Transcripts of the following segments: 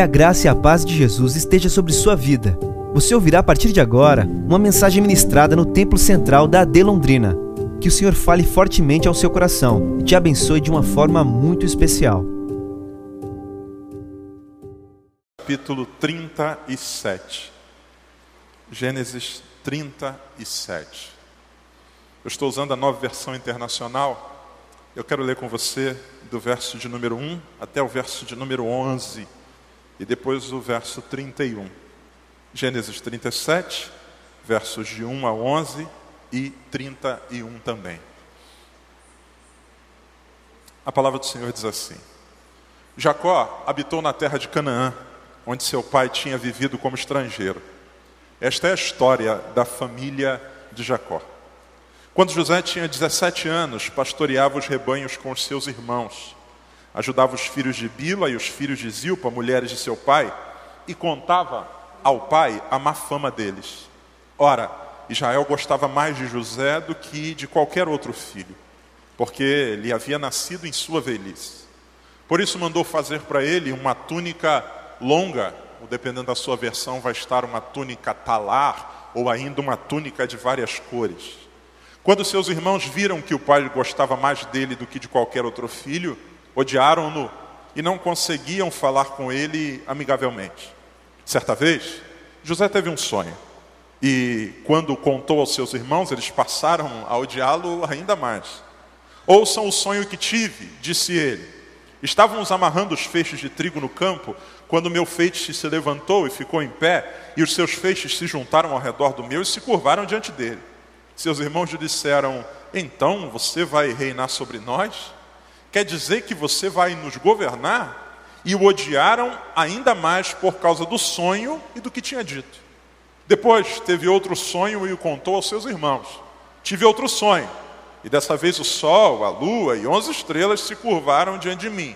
Que a graça e a paz de Jesus esteja sobre sua vida. Você ouvirá a partir de agora uma mensagem ministrada no Templo Central da AD Londrina. Que o Senhor fale fortemente ao seu coração e te abençoe de uma forma muito especial. Capítulo 37. Gênesis 37. Eu estou usando a nova versão internacional. Eu quero ler com você do verso de número 1 até o verso de número 11 e depois o verso 31. Gênesis 37, versos de 1 a 11 e 31 também. A palavra do Senhor diz assim: Jacó habitou na terra de Canaã, onde seu pai tinha vivido como estrangeiro. Esta é a história da família de Jacó. Quando José tinha 17 anos, pastoreava os rebanhos com os seus irmãos ajudava os filhos de Bila e os filhos de Zilpa, mulheres de seu pai, e contava ao pai a má fama deles. Ora, Israel gostava mais de José do que de qualquer outro filho, porque lhe havia nascido em sua velhice. Por isso mandou fazer para ele uma túnica longa, ou dependendo da sua versão, vai estar uma túnica talar, ou ainda uma túnica de várias cores. Quando seus irmãos viram que o pai gostava mais dele do que de qualquer outro filho, odiaram-no e não conseguiam falar com ele amigavelmente. Certa vez, José teve um sonho. E quando contou aos seus irmãos, eles passaram a odiá-lo ainda mais. Ouçam o sonho que tive, disse ele. Estávamos amarrando os feixes de trigo no campo, quando meu feixe se levantou e ficou em pé, e os seus feixes se juntaram ao redor do meu e se curvaram diante dele. Seus irmãos lhe disseram: Então você vai reinar sobre nós? Quer dizer que você vai nos governar? E o odiaram ainda mais por causa do sonho e do que tinha dito. Depois teve outro sonho e o contou aos seus irmãos. Tive outro sonho, e dessa vez o sol, a lua e onze estrelas se curvaram diante de mim.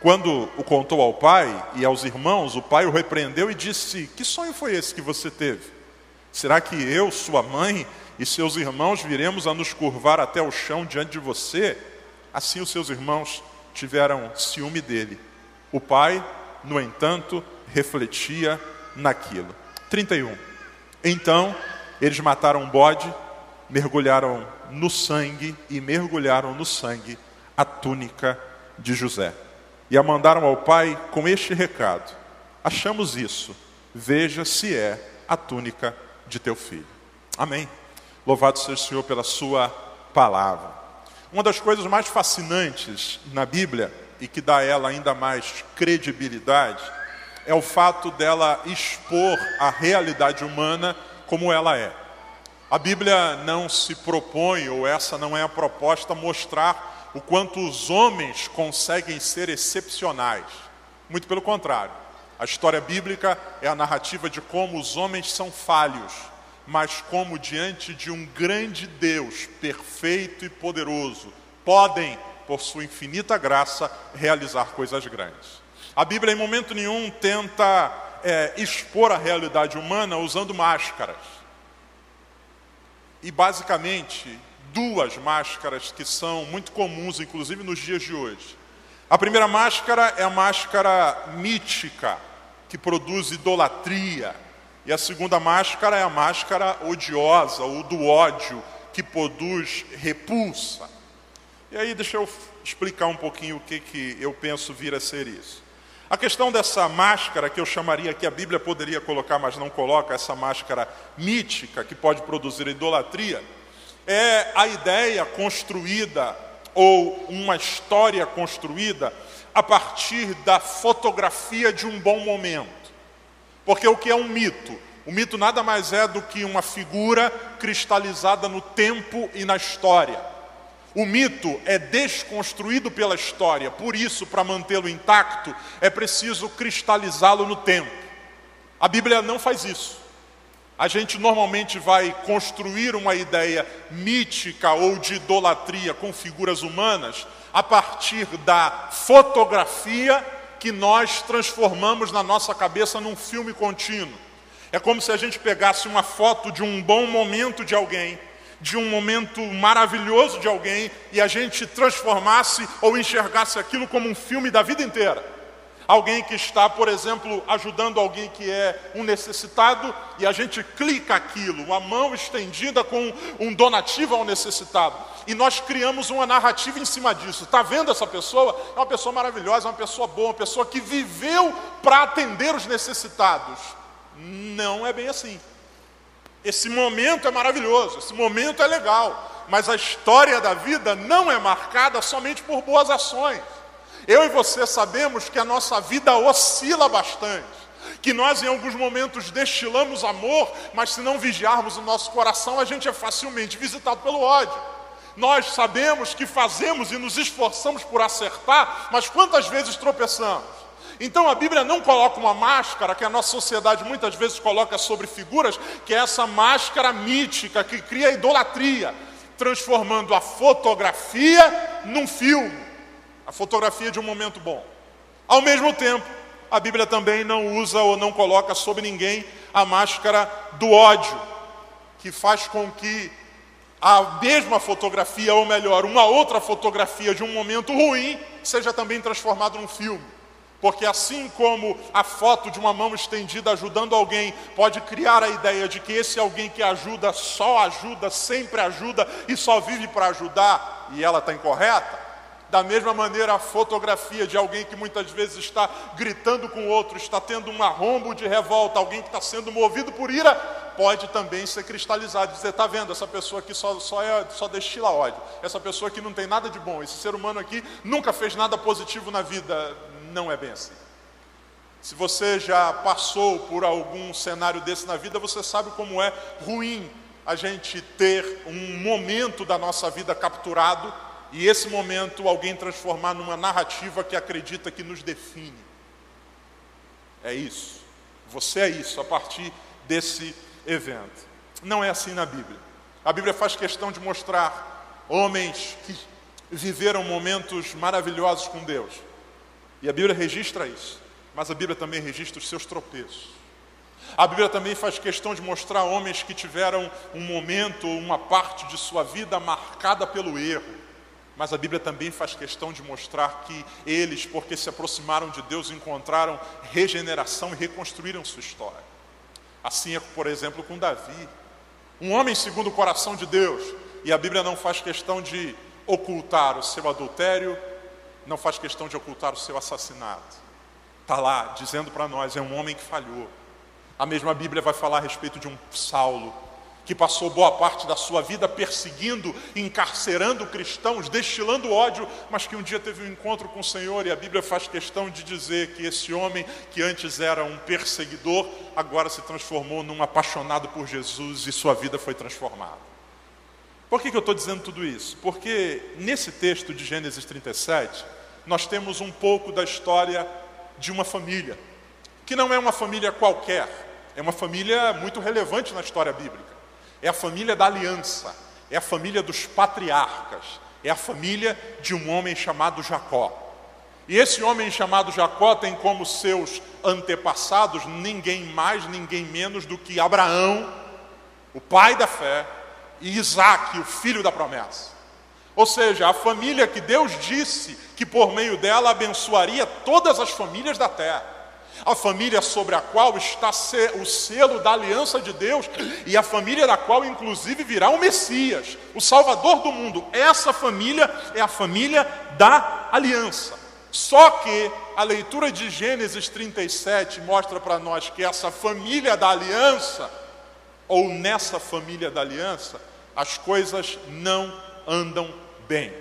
Quando o contou ao pai e aos irmãos, o pai o repreendeu e disse: Que sonho foi esse que você teve? Será que eu, sua mãe e seus irmãos viremos a nos curvar até o chão diante de você? Assim os seus irmãos tiveram ciúme dele. O pai, no entanto, refletia naquilo. 31. Então eles mataram um bode, mergulharam no sangue e mergulharam no sangue a túnica de José. E a mandaram ao pai com este recado: Achamos isso, veja se é a túnica de teu filho. Amém. Louvado seja o Senhor pela sua palavra. Uma das coisas mais fascinantes na Bíblia e que dá a ela ainda mais credibilidade é o fato dela expor a realidade humana como ela é. A Bíblia não se propõe, ou essa não é a proposta, mostrar o quanto os homens conseguem ser excepcionais. Muito pelo contrário. A história bíblica é a narrativa de como os homens são falhos mas como diante de um grande Deus, perfeito e poderoso, podem, por sua infinita graça, realizar coisas grandes. A Bíblia, em momento nenhum, tenta é, expor a realidade humana usando máscaras. E, basicamente, duas máscaras que são muito comuns, inclusive nos dias de hoje. A primeira máscara é a máscara mítica, que produz idolatria, e a segunda máscara é a máscara odiosa, ou do ódio, que produz repulsa. E aí deixa eu explicar um pouquinho o que, que eu penso vir a ser isso. A questão dessa máscara, que eu chamaria que a Bíblia poderia colocar, mas não coloca, essa máscara mítica, que pode produzir idolatria, é a ideia construída, ou uma história construída, a partir da fotografia de um bom momento. Porque o que é um mito? O mito nada mais é do que uma figura cristalizada no tempo e na história. O mito é desconstruído pela história, por isso, para mantê-lo intacto, é preciso cristalizá-lo no tempo. A Bíblia não faz isso. A gente normalmente vai construir uma ideia mítica ou de idolatria com figuras humanas a partir da fotografia que nós transformamos na nossa cabeça num filme contínuo. É como se a gente pegasse uma foto de um bom momento de alguém, de um momento maravilhoso de alguém, e a gente transformasse ou enxergasse aquilo como um filme da vida inteira. Alguém que está, por exemplo, ajudando alguém que é um necessitado e a gente clica aquilo, uma mão estendida com um donativo ao necessitado. E nós criamos uma narrativa em cima disso. Está vendo essa pessoa? É uma pessoa maravilhosa, uma pessoa boa, uma pessoa que viveu para atender os necessitados. Não é bem assim. Esse momento é maravilhoso, esse momento é legal, mas a história da vida não é marcada somente por boas ações. Eu e você sabemos que a nossa vida oscila bastante, que nós em alguns momentos destilamos amor, mas se não vigiarmos o nosso coração, a gente é facilmente visitado pelo ódio. Nós sabemos que fazemos e nos esforçamos por acertar, mas quantas vezes tropeçamos? Então a Bíblia não coloca uma máscara que a nossa sociedade muitas vezes coloca sobre figuras, que é essa máscara mítica que cria idolatria, transformando a fotografia num filme a fotografia de um momento bom. Ao mesmo tempo, a Bíblia também não usa ou não coloca sobre ninguém a máscara do ódio, que faz com que a mesma fotografia, ou melhor, uma outra fotografia de um momento ruim, seja também transformada num filme. Porque assim como a foto de uma mão estendida ajudando alguém pode criar a ideia de que esse alguém que ajuda só ajuda, sempre ajuda e só vive para ajudar e ela está incorreta, da mesma maneira, a fotografia de alguém que muitas vezes está gritando com outro, está tendo um arrombo de revolta, alguém que está sendo movido por ira, pode também ser cristalizado. Dizer, está vendo, essa pessoa aqui só, só, é, só destila ódio. Essa pessoa aqui não tem nada de bom. Esse ser humano aqui nunca fez nada positivo na vida. Não é bem assim. Se você já passou por algum cenário desse na vida, você sabe como é ruim a gente ter um momento da nossa vida capturado e esse momento alguém transformar numa narrativa que acredita que nos define. É isso. Você é isso a partir desse evento. Não é assim na Bíblia. A Bíblia faz questão de mostrar homens que viveram momentos maravilhosos com Deus. E a Bíblia registra isso. Mas a Bíblia também registra os seus tropeços. A Bíblia também faz questão de mostrar homens que tiveram um momento, uma parte de sua vida marcada pelo erro mas a Bíblia também faz questão de mostrar que eles, porque se aproximaram de Deus, encontraram regeneração e reconstruíram sua história. Assim é, por exemplo, com Davi, um homem segundo o coração de Deus, e a Bíblia não faz questão de ocultar o seu adultério, não faz questão de ocultar o seu assassinato. Está lá dizendo para nós: é um homem que falhou. A mesma Bíblia vai falar a respeito de um Saulo, que passou boa parte da sua vida perseguindo, encarcerando cristãos, destilando ódio, mas que um dia teve um encontro com o Senhor, e a Bíblia faz questão de dizer que esse homem, que antes era um perseguidor, agora se transformou num apaixonado por Jesus e sua vida foi transformada. Por que, que eu estou dizendo tudo isso? Porque nesse texto de Gênesis 37, nós temos um pouco da história de uma família, que não é uma família qualquer, é uma família muito relevante na história bíblica é a família da aliança, é a família dos patriarcas, é a família de um homem chamado Jacó. E esse homem chamado Jacó tem como seus antepassados ninguém mais, ninguém menos do que Abraão, o pai da fé, e Isaac, o filho da promessa. Ou seja, a família que Deus disse que por meio dela abençoaria todas as famílias da terra a família sobre a qual está o selo da aliança de Deus e a família da qual, inclusive, virá o Messias, o Salvador do mundo. Essa família é a família da aliança. Só que a leitura de Gênesis 37 mostra para nós que essa família da aliança, ou nessa família da aliança, as coisas não andam bem.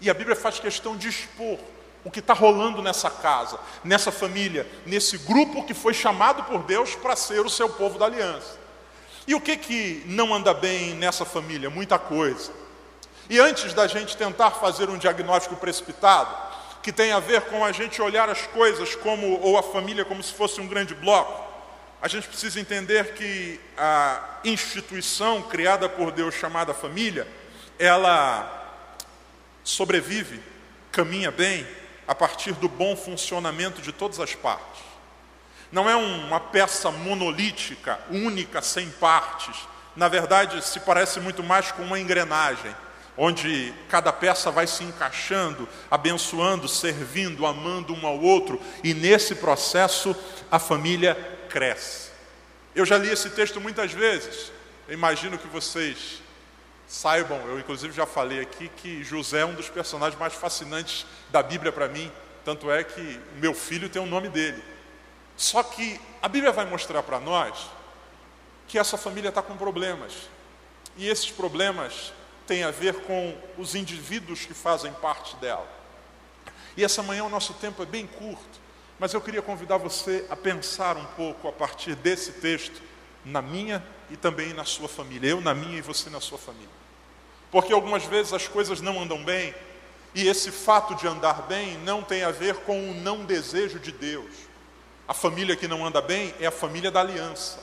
E a Bíblia faz questão de expor o que está rolando nessa casa, nessa família, nesse grupo que foi chamado por Deus para ser o seu povo da aliança. E o que que não anda bem nessa família? Muita coisa. E antes da gente tentar fazer um diagnóstico precipitado, que tem a ver com a gente olhar as coisas como ou a família como se fosse um grande bloco, a gente precisa entender que a instituição criada por Deus chamada família, ela sobrevive, caminha bem a partir do bom funcionamento de todas as partes. Não é uma peça monolítica, única, sem partes. Na verdade, se parece muito mais com uma engrenagem. onde cada peça vai se encaixando, abençoando, servindo, amando um ao outro, e nesse processo a família cresce. Eu já li esse texto muitas vezes, eu imagino que vocês saibam, eu inclusive já falei aqui, que José é um dos personagens mais fascinantes da Bíblia para mim, tanto é que meu filho tem o nome dele. Só que a Bíblia vai mostrar para nós que essa família está com problemas. E esses problemas têm a ver com os indivíduos que fazem parte dela. E essa manhã o nosso tempo é bem curto, mas eu queria convidar você a pensar um pouco a partir desse texto na minha e também na sua família. Eu na minha e você na sua família. Porque algumas vezes as coisas não andam bem, e esse fato de andar bem não tem a ver com o não desejo de Deus. A família que não anda bem é a família da aliança.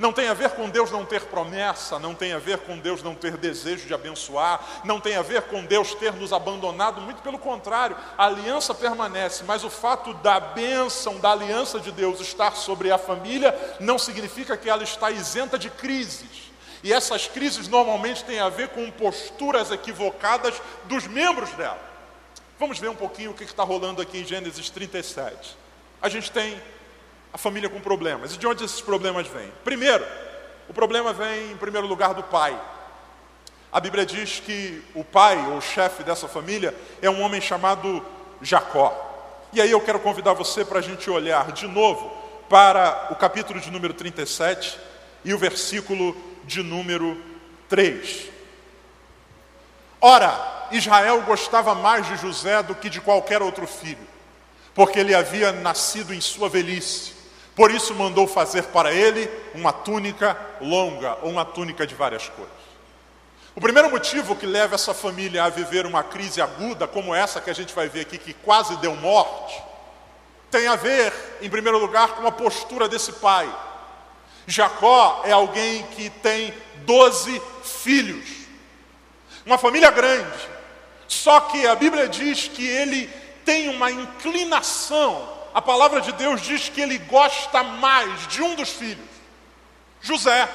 Não tem a ver com Deus não ter promessa, não tem a ver com Deus não ter desejo de abençoar, não tem a ver com Deus ter nos abandonado, muito pelo contrário, a aliança permanece, mas o fato da bênção, da aliança de Deus estar sobre a família, não significa que ela está isenta de crises. E essas crises normalmente têm a ver com posturas equivocadas dos membros dela. Vamos ver um pouquinho o que está rolando aqui em Gênesis 37. A gente tem a família com problemas. E de onde esses problemas vêm? Primeiro, o problema vem em primeiro lugar do pai. A Bíblia diz que o pai, ou o chefe dessa família, é um homem chamado Jacó. E aí eu quero convidar você para a gente olhar de novo para o capítulo de número 37 e o versículo de número 3. Ora, Israel gostava mais de José do que de qualquer outro filho, porque ele havia nascido em sua velhice por isso mandou fazer para ele uma túnica longa, ou uma túnica de várias cores. O primeiro motivo que leva essa família a viver uma crise aguda, como essa que a gente vai ver aqui, que quase deu morte, tem a ver, em primeiro lugar, com a postura desse pai. Jacó é alguém que tem doze filhos, uma família grande, só que a Bíblia diz que ele tem uma inclinação a palavra de Deus diz que ele gosta mais de um dos filhos, José,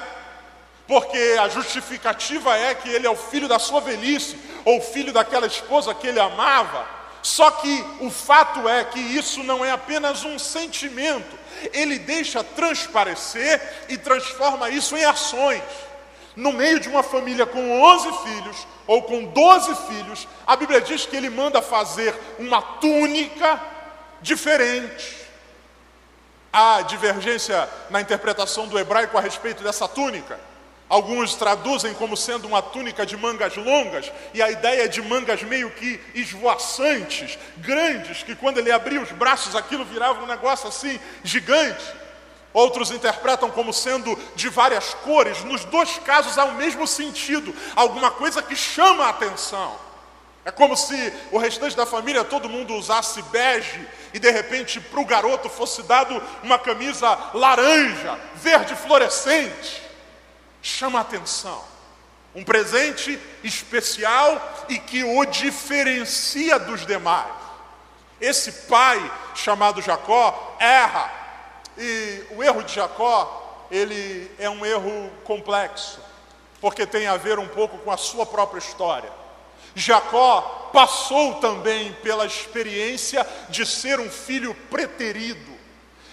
porque a justificativa é que ele é o filho da sua velhice, ou filho daquela esposa que ele amava. Só que o fato é que isso não é apenas um sentimento, ele deixa transparecer e transforma isso em ações. No meio de uma família com 11 filhos, ou com 12 filhos, a Bíblia diz que ele manda fazer uma túnica diferente. Há divergência na interpretação do hebraico a respeito dessa túnica. Alguns traduzem como sendo uma túnica de mangas longas, e a ideia de mangas meio que esvoaçantes, grandes, que quando ele abria os braços aquilo virava um negócio assim gigante. Outros interpretam como sendo de várias cores, nos dois casos há o mesmo sentido, alguma coisa que chama a atenção. É como se o restante da família, todo mundo usasse bege e de repente para o garoto fosse dado uma camisa laranja, verde fluorescente. Chama a atenção. Um presente especial e que o diferencia dos demais. Esse pai chamado Jacó erra. E o erro de Jacó, ele é um erro complexo, porque tem a ver um pouco com a sua própria história. Jacó passou também pela experiência de ser um filho preterido,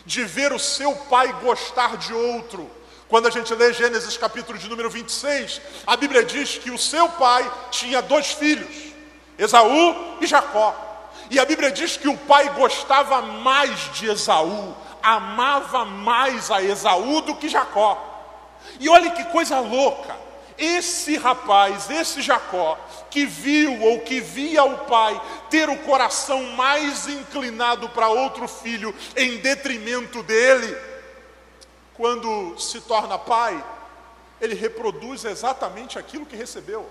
de ver o seu pai gostar de outro. Quando a gente lê Gênesis capítulo de número 26, a Bíblia diz que o seu pai tinha dois filhos, Esaú e Jacó. E a Bíblia diz que o pai gostava mais de Esaú, amava mais a Esaú do que Jacó. E olha que coisa louca. Esse rapaz, esse Jacó, que viu ou que via o pai ter o coração mais inclinado para outro filho em detrimento dele, quando se torna pai, ele reproduz exatamente aquilo que recebeu.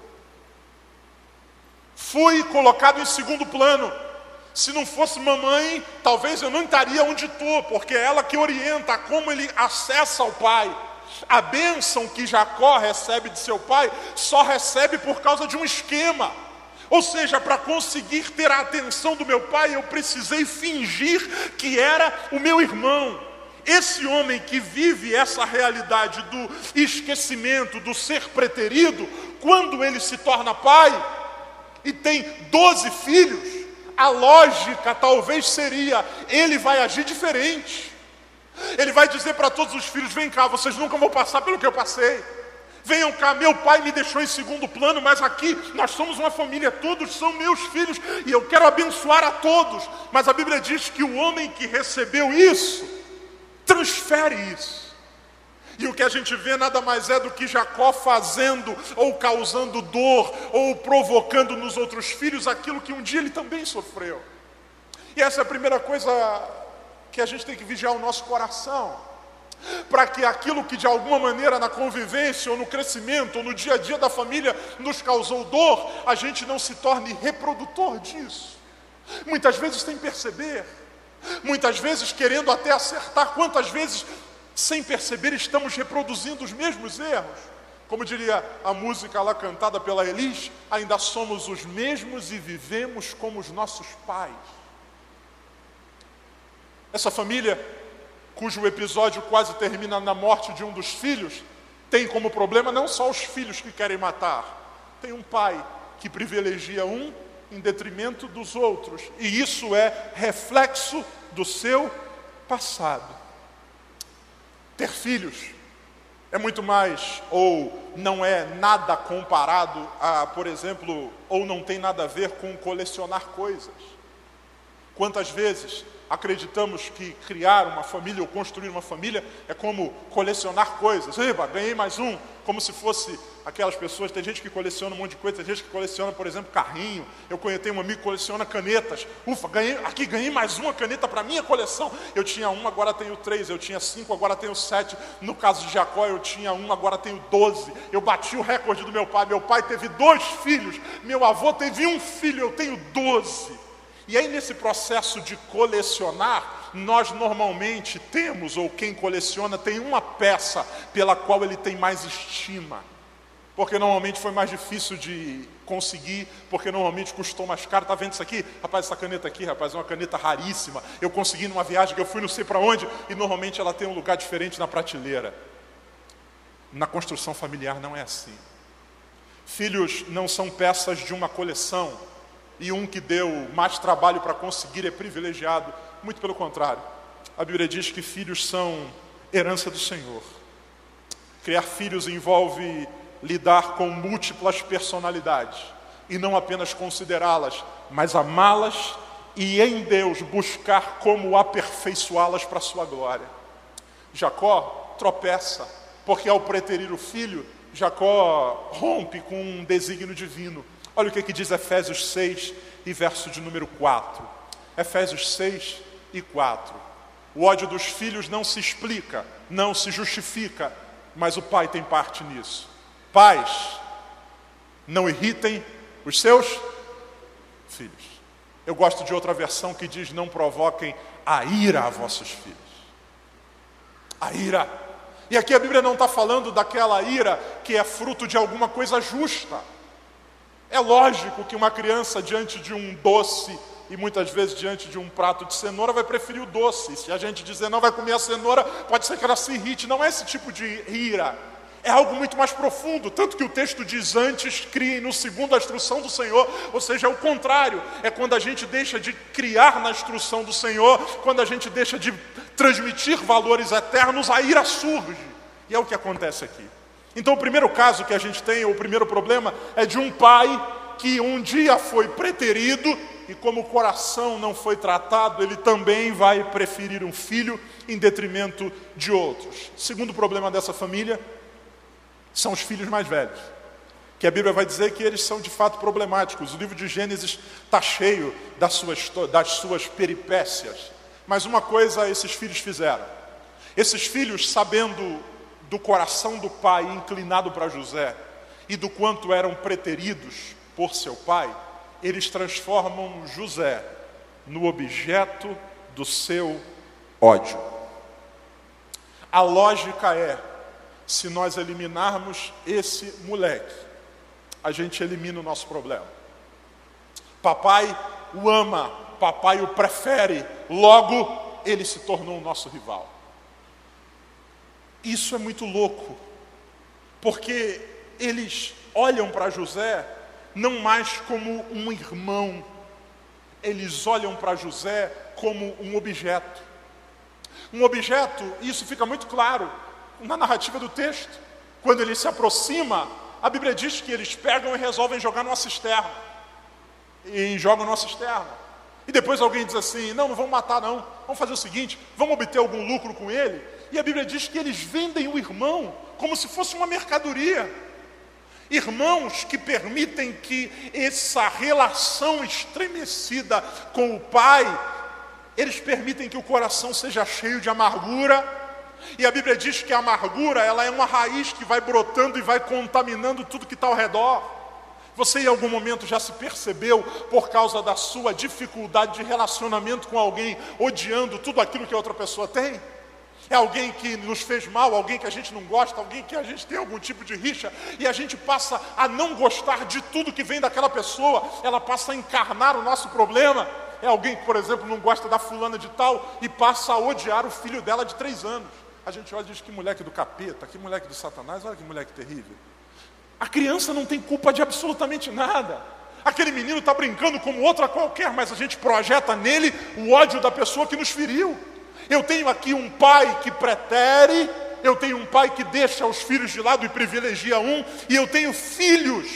Fui colocado em segundo plano. Se não fosse mamãe, talvez eu não estaria onde estou, porque é ela que orienta como ele acessa o pai. A bênção que Jacó recebe de seu pai só recebe por causa de um esquema. Ou seja, para conseguir ter a atenção do meu pai, eu precisei fingir que era o meu irmão. Esse homem que vive essa realidade do esquecimento, do ser preterido, quando ele se torna pai, e tem 12 filhos, a lógica talvez seria: ele vai agir diferente. Ele vai dizer para todos os filhos: vem cá, vocês nunca vão passar pelo que eu passei. Venham cá, meu pai me deixou em segundo plano, mas aqui nós somos uma família, todos são meus filhos e eu quero abençoar a todos. Mas a Bíblia diz que o homem que recebeu isso, transfere isso. E o que a gente vê nada mais é do que Jacó fazendo, ou causando dor, ou provocando nos outros filhos aquilo que um dia ele também sofreu. E essa é a primeira coisa que a gente tem que vigiar o nosso coração para que aquilo que de alguma maneira na convivência ou no crescimento ou no dia a dia da família nos causou dor, a gente não se torne reprodutor disso. Muitas vezes sem perceber, muitas vezes querendo até acertar, quantas vezes sem perceber estamos reproduzindo os mesmos erros. Como diria a música lá cantada pela Elis, ainda somos os mesmos e vivemos como os nossos pais. Essa família, cujo episódio quase termina na morte de um dos filhos, tem como problema não só os filhos que querem matar, tem um pai que privilegia um em detrimento dos outros, e isso é reflexo do seu passado. Ter filhos é muito mais, ou não é nada comparado a, por exemplo, ou não tem nada a ver com colecionar coisas. Quantas vezes acreditamos que criar uma família ou construir uma família é como colecionar coisas. Eba, ganhei mais um, como se fosse aquelas pessoas. Tem gente que coleciona um monte de coisa, tem gente que coleciona, por exemplo, carrinho. Eu conheci um amigo que coleciona canetas. Ufa, ganhei, aqui ganhei mais uma caneta para minha coleção. Eu tinha uma, agora tenho três. Eu tinha cinco, agora tenho sete. No caso de Jacó, eu tinha uma, agora tenho doze. Eu bati o recorde do meu pai. Meu pai teve dois filhos. Meu avô teve um filho, eu tenho doze. E aí, nesse processo de colecionar, nós normalmente temos, ou quem coleciona, tem uma peça pela qual ele tem mais estima. Porque normalmente foi mais difícil de conseguir, porque normalmente custou mais caro. Está vendo isso aqui? Rapaz, essa caneta aqui, rapaz, é uma caneta raríssima. Eu consegui numa viagem que eu fui não sei para onde, e normalmente ela tem um lugar diferente na prateleira. Na construção familiar não é assim. Filhos não são peças de uma coleção e um que deu mais trabalho para conseguir é privilegiado. Muito pelo contrário. A Bíblia diz que filhos são herança do Senhor. Criar filhos envolve lidar com múltiplas personalidades e não apenas considerá-las, mas amá-las e em Deus buscar como aperfeiçoá-las para a sua glória. Jacó tropeça, porque ao preterir o filho, Jacó rompe com um desígnio divino Olha o que, que diz Efésios 6 e verso de número 4. Efésios 6 e 4. O ódio dos filhos não se explica, não se justifica, mas o pai tem parte nisso. Pais, não irritem os seus filhos. Eu gosto de outra versão que diz: não provoquem a ira a vossos filhos. A ira. E aqui a Bíblia não está falando daquela ira que é fruto de alguma coisa justa. É lógico que uma criança diante de um doce e muitas vezes diante de um prato de cenoura vai preferir o doce. Se a gente dizer não vai comer a cenoura, pode ser que ela se irrite. Não é esse tipo de ira. É algo muito mais profundo, tanto que o texto diz antes, criem no segundo a instrução do Senhor, ou seja, é o contrário, é quando a gente deixa de criar na instrução do Senhor, quando a gente deixa de transmitir valores eternos, a ira surge. E é o que acontece aqui. Então, o primeiro caso que a gente tem, o primeiro problema, é de um pai que um dia foi preterido e, como o coração não foi tratado, ele também vai preferir um filho em detrimento de outros. Segundo problema dessa família são os filhos mais velhos, que a Bíblia vai dizer que eles são de fato problemáticos. O livro de Gênesis está cheio das suas, das suas peripécias. Mas uma coisa esses filhos fizeram: esses filhos, sabendo do coração do pai inclinado para José e do quanto eram preteridos por seu pai, eles transformam José no objeto do seu ódio. A lógica é: se nós eliminarmos esse moleque, a gente elimina o nosso problema. Papai o ama, papai o prefere, logo ele se tornou o nosso rival. Isso é muito louco, porque eles olham para José não mais como um irmão, eles olham para José como um objeto. Um objeto, isso fica muito claro na narrativa do texto. Quando ele se aproxima, a Bíblia diz que eles pegam e resolvem jogar numa cisterna. E jogam numa cisterna. E depois alguém diz assim: não, não vamos matar, não. Vamos fazer o seguinte: vamos obter algum lucro com ele. E a Bíblia diz que eles vendem o irmão como se fosse uma mercadoria. Irmãos que permitem que essa relação estremecida com o Pai, eles permitem que o coração seja cheio de amargura. E a Bíblia diz que a amargura, ela é uma raiz que vai brotando e vai contaminando tudo que está ao redor. Você em algum momento já se percebeu, por causa da sua dificuldade de relacionamento com alguém, odiando tudo aquilo que a outra pessoa tem? É alguém que nos fez mal, alguém que a gente não gosta, alguém que a gente tem algum tipo de rixa, e a gente passa a não gostar de tudo que vem daquela pessoa, ela passa a encarnar o nosso problema. É alguém que, por exemplo, não gosta da fulana de tal e passa a odiar o filho dela de três anos. A gente olha e diz que moleque do capeta, que moleque do satanás, olha que moleque terrível. A criança não tem culpa de absolutamente nada. Aquele menino está brincando como outra qualquer, mas a gente projeta nele o ódio da pessoa que nos feriu. Eu tenho aqui um pai que pretere, eu tenho um pai que deixa os filhos de lado e privilegia um, e eu tenho filhos,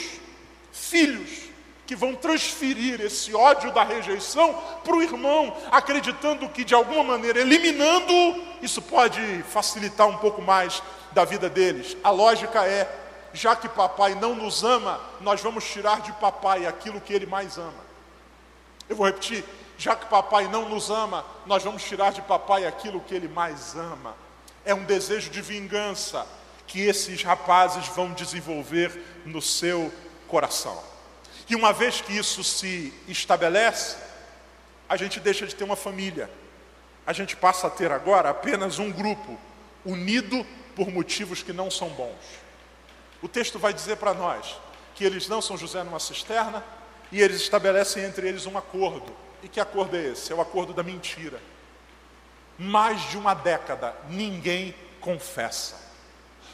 filhos que vão transferir esse ódio da rejeição para o irmão, acreditando que de alguma maneira, eliminando, isso pode facilitar um pouco mais da vida deles. A lógica é: já que papai não nos ama, nós vamos tirar de papai aquilo que ele mais ama. Eu vou repetir: já que papai não nos ama, nós vamos tirar de papai aquilo que ele mais ama. É um desejo de vingança que esses rapazes vão desenvolver no seu coração. E uma vez que isso se estabelece, a gente deixa de ter uma família. A gente passa a ter agora apenas um grupo, unido por motivos que não são bons. O texto vai dizer para nós que eles não são José numa cisterna e eles estabelecem entre eles um acordo e que acordo é esse? É o acordo da mentira. Mais de uma década, ninguém confessa.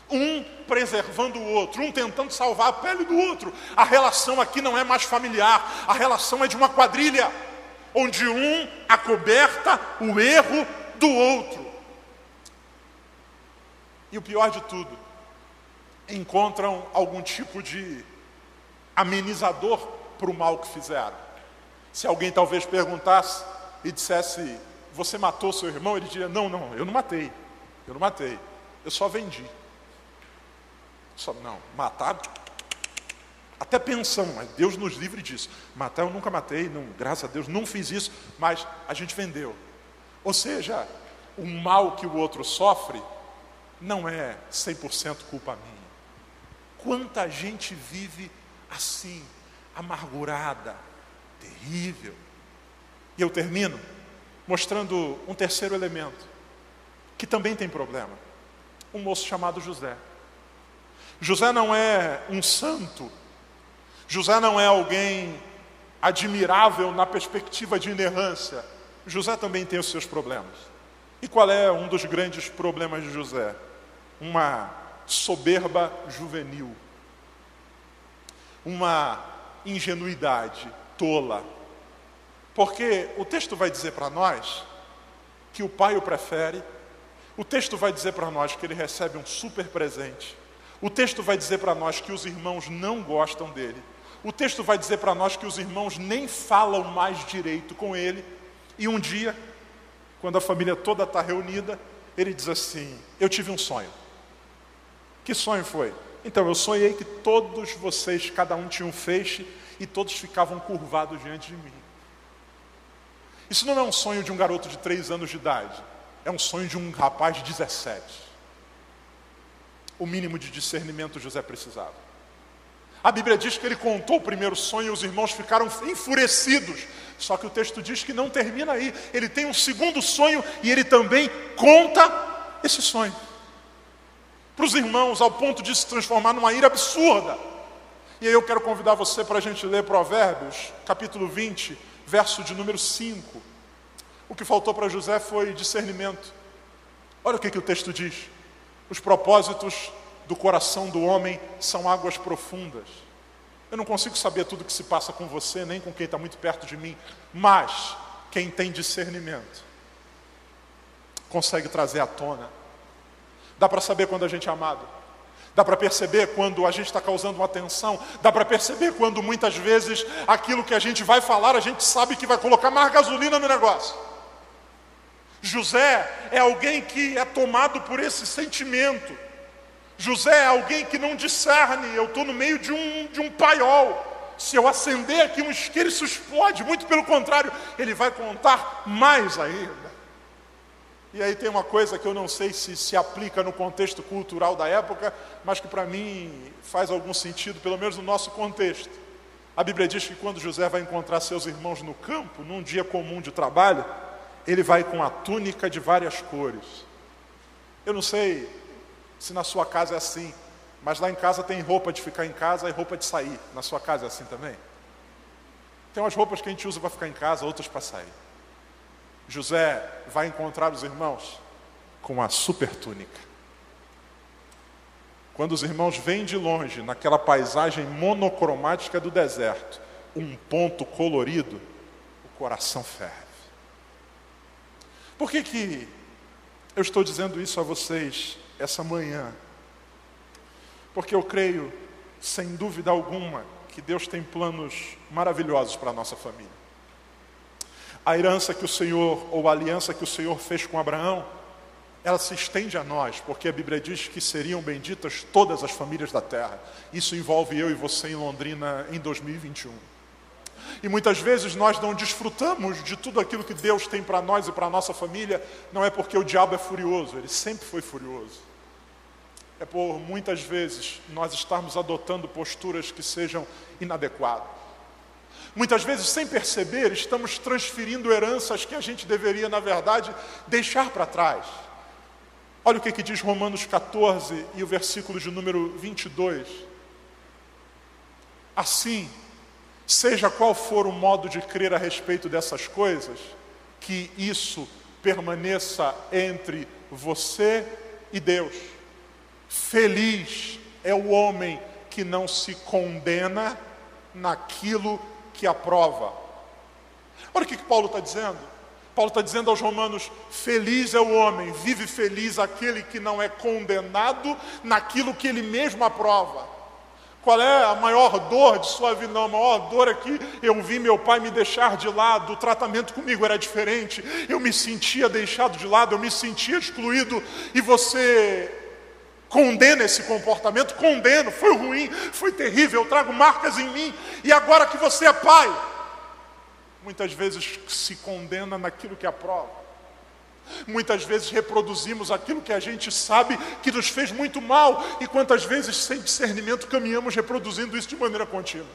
Um preservando o outro, um tentando salvar a pele do outro. A relação aqui não é mais familiar, a relação é de uma quadrilha, onde um acoberta o erro do outro. E o pior de tudo, encontram algum tipo de amenizador para o mal que fizeram. Se alguém talvez perguntasse e dissesse, você matou seu irmão? Ele diria, não, não, eu não matei. Eu não matei. Eu só vendi. Só, não, matar. Até pensamos, mas Deus nos livre disso. Matar eu nunca matei, não, graças a Deus não fiz isso, mas a gente vendeu. Ou seja, o mal que o outro sofre não é 100% culpa minha. Quanta gente vive assim, amargurada, terrível. E eu termino mostrando um terceiro elemento, que também tem problema. Um moço chamado José. José não é um santo, José não é alguém admirável na perspectiva de inerrância. José também tem os seus problemas. E qual é um dos grandes problemas de José? Uma soberba juvenil, uma ingenuidade tola. Porque o texto vai dizer para nós que o pai o prefere, o texto vai dizer para nós que ele recebe um super presente, o texto vai dizer para nós que os irmãos não gostam dele, o texto vai dizer para nós que os irmãos nem falam mais direito com ele, e um dia, quando a família toda está reunida, ele diz assim: Eu tive um sonho. Que sonho foi? Então, eu sonhei que todos vocês, cada um tinha um feixe, e todos ficavam curvados diante de mim. Isso não é um sonho de um garoto de três anos de idade, é um sonho de um rapaz de 17. O mínimo de discernimento José precisava. A Bíblia diz que ele contou o primeiro sonho e os irmãos ficaram enfurecidos. Só que o texto diz que não termina aí. Ele tem um segundo sonho e ele também conta esse sonho. Para os irmãos, ao ponto de se transformar numa ira absurda. E aí eu quero convidar você para a gente ler Provérbios, capítulo 20, verso de número 5. O que faltou para José foi discernimento. Olha o que, que o texto diz: os propósitos do coração do homem são águas profundas. Eu não consigo saber tudo o que se passa com você, nem com quem está muito perto de mim, mas quem tem discernimento consegue trazer à tona. Dá para saber quando a gente é amado. Dá para perceber quando a gente está causando uma tensão. Dá para perceber quando muitas vezes aquilo que a gente vai falar, a gente sabe que vai colocar mais gasolina no negócio. José é alguém que é tomado por esse sentimento. José é alguém que não discerne. Eu estou no meio de um, de um paiol. Se eu acender aqui um isqueiro, isso explode. Muito pelo contrário, ele vai contar mais ainda. E aí tem uma coisa que eu não sei se se aplica no contexto cultural da época, mas que para mim faz algum sentido, pelo menos no nosso contexto. A Bíblia diz que quando José vai encontrar seus irmãos no campo, num dia comum de trabalho, ele vai com a túnica de várias cores. Eu não sei se na sua casa é assim, mas lá em casa tem roupa de ficar em casa e roupa de sair. Na sua casa é assim também? Tem umas roupas que a gente usa para ficar em casa, outras para sair. José vai encontrar os irmãos com a super túnica. Quando os irmãos vêm de longe, naquela paisagem monocromática do deserto, um ponto colorido, o coração ferve. Por que, que eu estou dizendo isso a vocês essa manhã? Porque eu creio, sem dúvida alguma, que Deus tem planos maravilhosos para a nossa família. A herança que o Senhor, ou a aliança que o Senhor fez com Abraão, ela se estende a nós, porque a Bíblia diz que seriam benditas todas as famílias da terra. Isso envolve eu e você em Londrina em 2021. E muitas vezes nós não desfrutamos de tudo aquilo que Deus tem para nós e para a nossa família, não é porque o diabo é furioso, ele sempre foi furioso. É por muitas vezes nós estarmos adotando posturas que sejam inadequadas. Muitas vezes, sem perceber, estamos transferindo heranças que a gente deveria, na verdade, deixar para trás. Olha o que, que diz Romanos 14 e o versículo de número 22. Assim, seja qual for o modo de crer a respeito dessas coisas, que isso permaneça entre você e Deus. Feliz é o homem que não se condena naquilo que aprova. Olha o que, que Paulo está dizendo. Paulo está dizendo aos romanos: feliz é o homem, vive feliz aquele que não é condenado naquilo que ele mesmo aprova. Qual é a maior dor de sua vida? Não, a maior dor é que eu vi meu pai me deixar de lado, o tratamento comigo era diferente, eu me sentia deixado de lado, eu me sentia excluído, e você condena esse comportamento, condeno, foi ruim, foi terrível, eu trago marcas em mim, e agora que você é pai, muitas vezes se condena naquilo que aprova. Muitas vezes reproduzimos aquilo que a gente sabe que nos fez muito mal, e quantas vezes, sem discernimento, caminhamos reproduzindo isso de maneira contínua.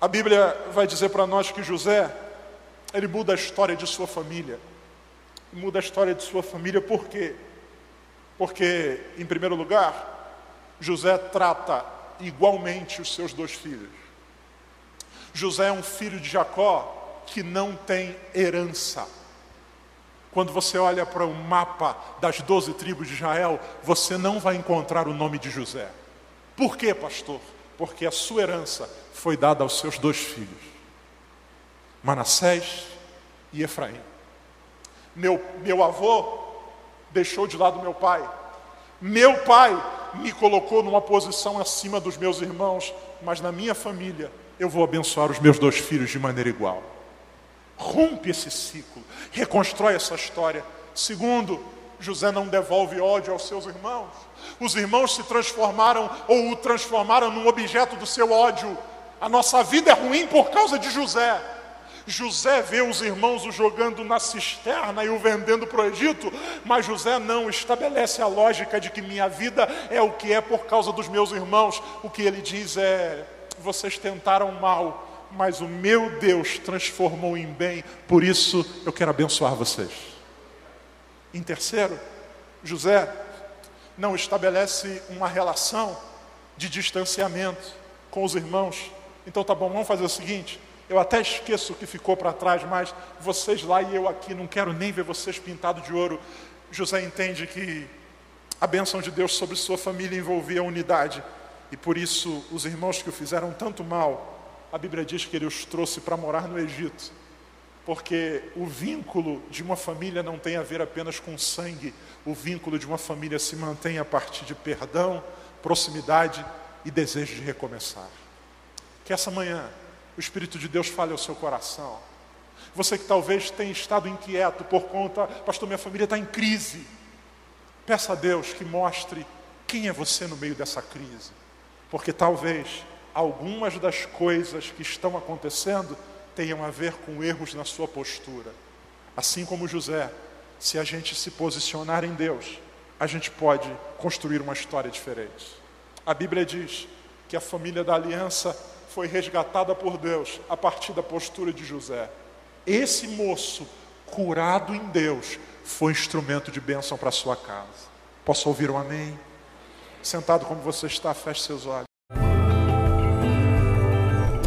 A Bíblia vai dizer para nós que José, ele muda a história de sua família. Muda a história de sua família por quê? Porque, em primeiro lugar, José trata igualmente os seus dois filhos. José é um filho de Jacó que não tem herança. Quando você olha para o mapa das doze tribos de Israel, você não vai encontrar o nome de José. Por quê, pastor? Porque a sua herança foi dada aos seus dois filhos, Manassés e Efraim. Meu, meu avô deixou de lado meu pai. Meu pai me colocou numa posição acima dos meus irmãos, mas na minha família eu vou abençoar os meus dois filhos de maneira igual. Rompe esse ciclo, reconstrói essa história. Segundo, José não devolve ódio aos seus irmãos. Os irmãos se transformaram ou o transformaram num objeto do seu ódio. A nossa vida é ruim por causa de José. José vê os irmãos o jogando na cisterna e o vendendo para o Egito, mas José não estabelece a lógica de que minha vida é o que é por causa dos meus irmãos. O que ele diz é: vocês tentaram mal, mas o meu Deus transformou em bem, por isso eu quero abençoar vocês. Em terceiro, José não estabelece uma relação de distanciamento com os irmãos. Então tá bom, vamos fazer o seguinte: eu até esqueço o que ficou para trás, mas vocês lá e eu aqui, não quero nem ver vocês pintados de ouro. José entende que a bênção de Deus sobre sua família envolvia a unidade. E por isso, os irmãos que o fizeram tanto mal, a Bíblia diz que ele os trouxe para morar no Egito. Porque o vínculo de uma família não tem a ver apenas com sangue, o vínculo de uma família se mantém a partir de perdão, proximidade e desejo de recomeçar. Que essa manhã o Espírito de Deus fale ao seu coração. Você que talvez tenha estado inquieto por conta, pastor, minha família está em crise. Peça a Deus que mostre quem é você no meio dessa crise. Porque talvez algumas das coisas que estão acontecendo tenham a ver com erros na sua postura. Assim como José, se a gente se posicionar em Deus, a gente pode construir uma história diferente. A Bíblia diz que a família da aliança foi resgatada por Deus a partir da postura de José. Esse moço, curado em Deus, foi instrumento de bênção para sua casa. Posso ouvir um amém? Sentado como você está, feche seus olhos.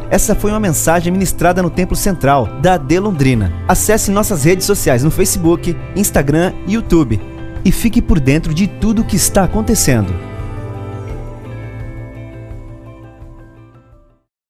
Essa foi uma mensagem ministrada no Templo Central da AD Londrina. Acesse nossas redes sociais no Facebook, Instagram e YouTube e fique por dentro de tudo o que está acontecendo.